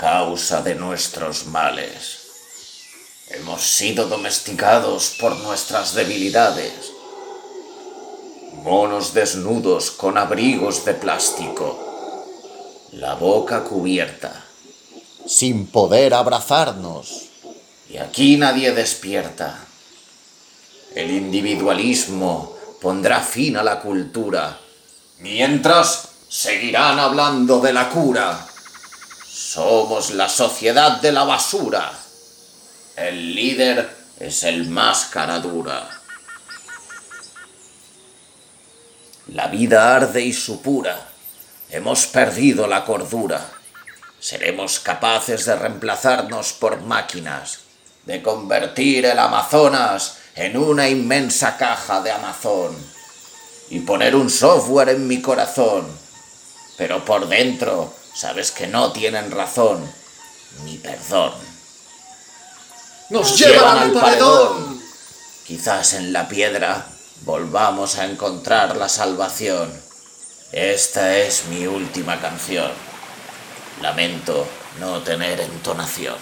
causa de nuestros males. Hemos sido domesticados por nuestras debilidades. Monos desnudos con abrigos de plástico, la boca cubierta, sin poder abrazarnos. Y aquí nadie despierta. El individualismo pondrá fin a la cultura, mientras seguirán hablando de la cura. Somos la sociedad de la basura. El líder es el más cara dura. La vida arde y supura. Hemos perdido la cordura. Seremos capaces de reemplazarnos por máquinas, de convertir el Amazonas en una inmensa caja de Amazon y poner un software en mi corazón. Pero por dentro sabes que no tienen razón ni perdón. ¡Nos llevan al paredón! Quizás en la piedra volvamos a encontrar la salvación. Esta es mi última canción. Lamento no tener entonación.